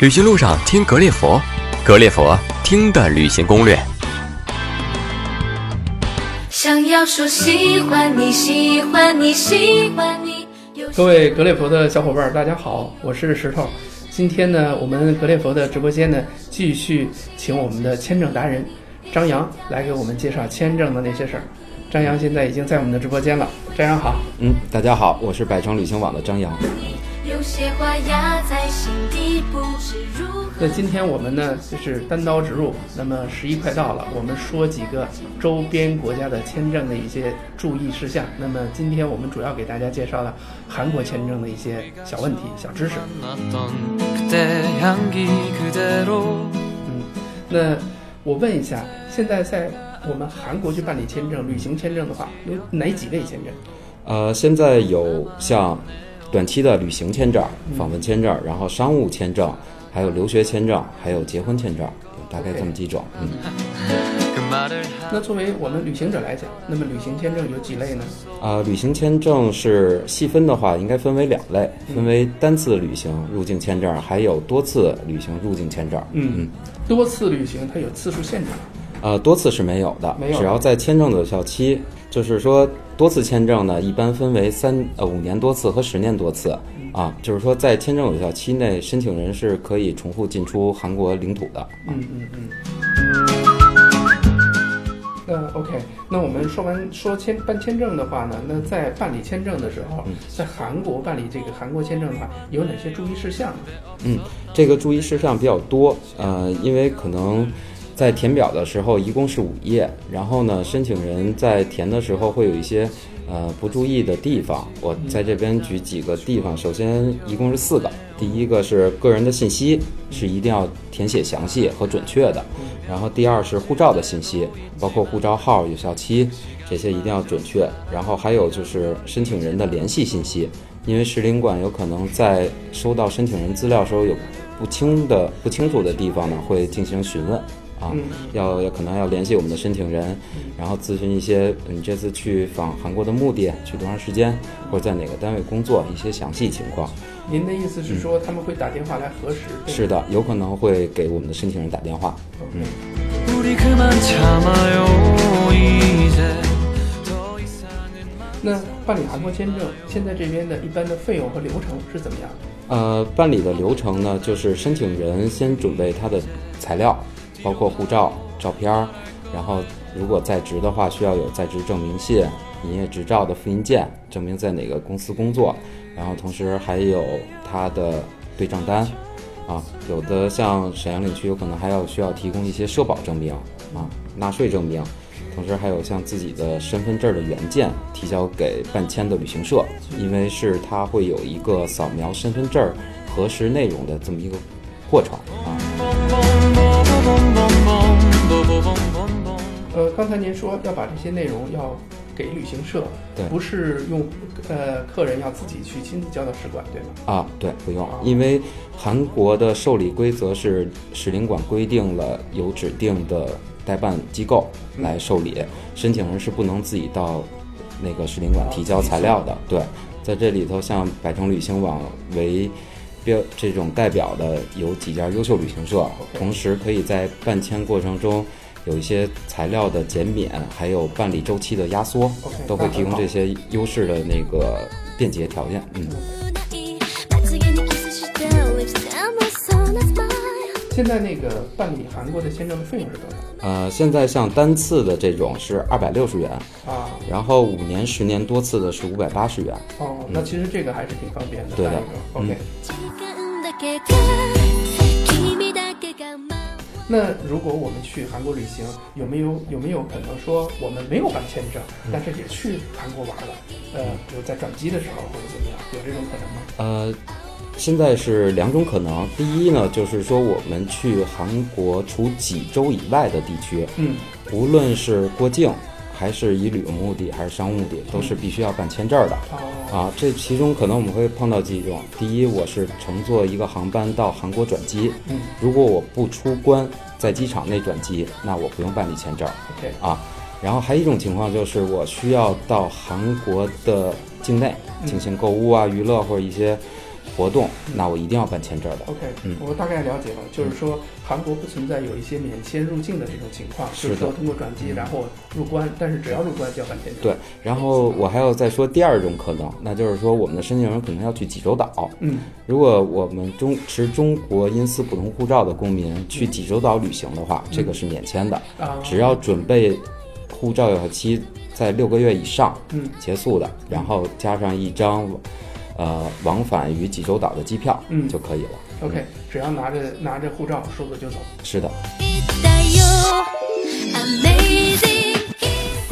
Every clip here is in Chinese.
旅行路上听格列佛，格列佛听的旅行攻略。想要说喜欢你，喜欢你，喜欢你。各位格列佛的小伙伴，大家好，我是石头。今天呢，我们格列佛的直播间呢，继续请我们的签证达人张扬来给我们介绍签证的那些事儿。张扬现在已经在我们的直播间了，张扬好。嗯，大家好，我是百城旅行网的张扬。有些话压在心底，不知如何。那今天我们呢，就是单刀直入。那么十一快到了，我们说几个周边国家的签证的一些注意事项。那么今天我们主要给大家介绍了韩国签证的一些小问题、小知识。嗯，那我问一下，现在在我们韩国去办理签证、旅行签证的话，有哪几类签证？呃，现在有像短期的旅行签证、访问签证，然后商务签证，还有留学签证，还有结婚签证，大概这么几种。嗯，那作为我们旅行者来讲，那么旅行签证有几类呢？啊、旅行签证是细分的话，应该分为两类，分为单次旅行入境签证，还有多次旅行入境签证。嗯，多次旅行它有次数限制吗？呃，多次是没有的，没有只要在签证的有效期，就是说多次签证呢，一般分为三呃五年多次和十年多次啊，就是说在签证有效期内，申请人是可以重复进出韩国领土的。嗯嗯嗯。那 OK，那我们说完说签办签证的话呢，那在办理签证的时候，在韩国办理这个韩国签证的话，有哪些注意事项呢？嗯，这个注意事项比较多，呃，因为可能在填表的时候一共是五页，然后呢，申请人在填的时候会有一些呃不注意的地方，我在这边举几个地方。首先一共是四个，第一个是个人的信息是一定要填写详细和准确的，然后第二是护照的信息，包括护照号、有效期这些一定要准确，然后还有就是申请人的联系信息。因为使领馆有可能在收到申请人资料时候有不清的、不清楚的地方呢，会进行询问啊要可能要联系我们的申请人然后咨询一些你这次去访韩国的目的去多长时间或者在哪个单位工作一些详细情况。您的意思是说他们会打电话来核实是的有可能会给我们的申请人打电话嗯。那办理韩国签证现在这边的一般的费用和流程是怎么样？的呃办理的流程呢就是申请人先准备他的材料包括护照、照片儿，然后如果在职的话，需要有在职证明信、营业执照的复印件，证明在哪个公司工作，然后同时还有他的对账单，啊，有的像沈阳领区有可能还要需要提供一些社保证明啊、纳税证明。同时还有像自己的身份证的原件提交给办签的旅行社，因为是它会有一个扫描身份证核实内容的这么一个过程啊。呃，刚才您说要把这些内容要给旅行社，对不是用呃客人要自己去亲自交到使馆，对吗？啊，对，不用，因为韩国的受理规则是使领馆规定了有指定的代办机构来受理，申请人是不能自己到那个使领馆提交材料的。对，在这里头，像百城旅行网为这种代表的有几家优秀旅行社同时可以在办签过程中有一些材料的减免还有办理周期的压缩都会提供这些优势的那个便捷条件嗯。现在那个办理韩国的签证的费用是多少？呃现在像单次的这种是二百六十元啊然后五年十年多次的是五百八十元哦那其实这个还是挺方便的对的 ok 那如果我们去韩国旅行，有没有有没有可能说我们没有办签证，但是也去韩国玩了？呃，比如在转机的时候或者怎么样，有这种可能吗？呃，现在是两种可能。第一呢，就是说我们去韩国除济州以外的地区，嗯，无论是过境还是以旅游目的还是商务目的，都是必须要办签证的。哦，啊，这其中可能我们会碰到几种。第一，我是乘坐一个航班到韩国转机，嗯如果我不出关，在机场内转机，那我不用办理签证，OK，啊。然后还有一种情况就是我需要到韩国的境内进行购物啊、娱乐或者一些活动，那我一定要办签证的。OK，、嗯。我大概了解了，就是说韩国不存在有一些免签入境的这种情况，就是说通过转机然后入关，但是只要入关就要办签证。对，然后我还要再说第二种可能，那就是说我们的申请人可能要去济州岛。嗯，如果我们中持中国因私普通护照的公民去济州岛旅行的话，这个是免签的，啊，只要准备护照有效期在六个月以上嗯。结束的，然后加上一张呃往返于济州岛的机票嗯就可以了。OK，只要拿着拿着护照说走就走。是的，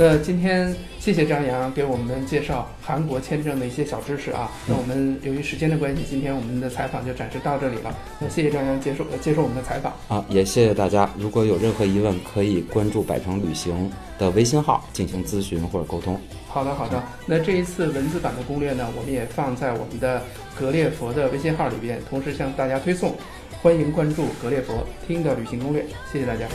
那今天谢谢张扬给我们介绍韩国签证的一些小知识啊。那我们由于时间的关系，今天我们的采访就暂时到这里了。那谢谢张扬接受呃接受我们的采访。啊，也谢谢大家。如果有任何疑问，可以关注百城旅行的微信号进行咨询或者沟通。好的，好的。那这一次文字版的攻略呢，我们也放在我们的格列佛的微信号里边，同时向大家推送，欢迎关注格列佛听的旅行攻略。谢谢大家。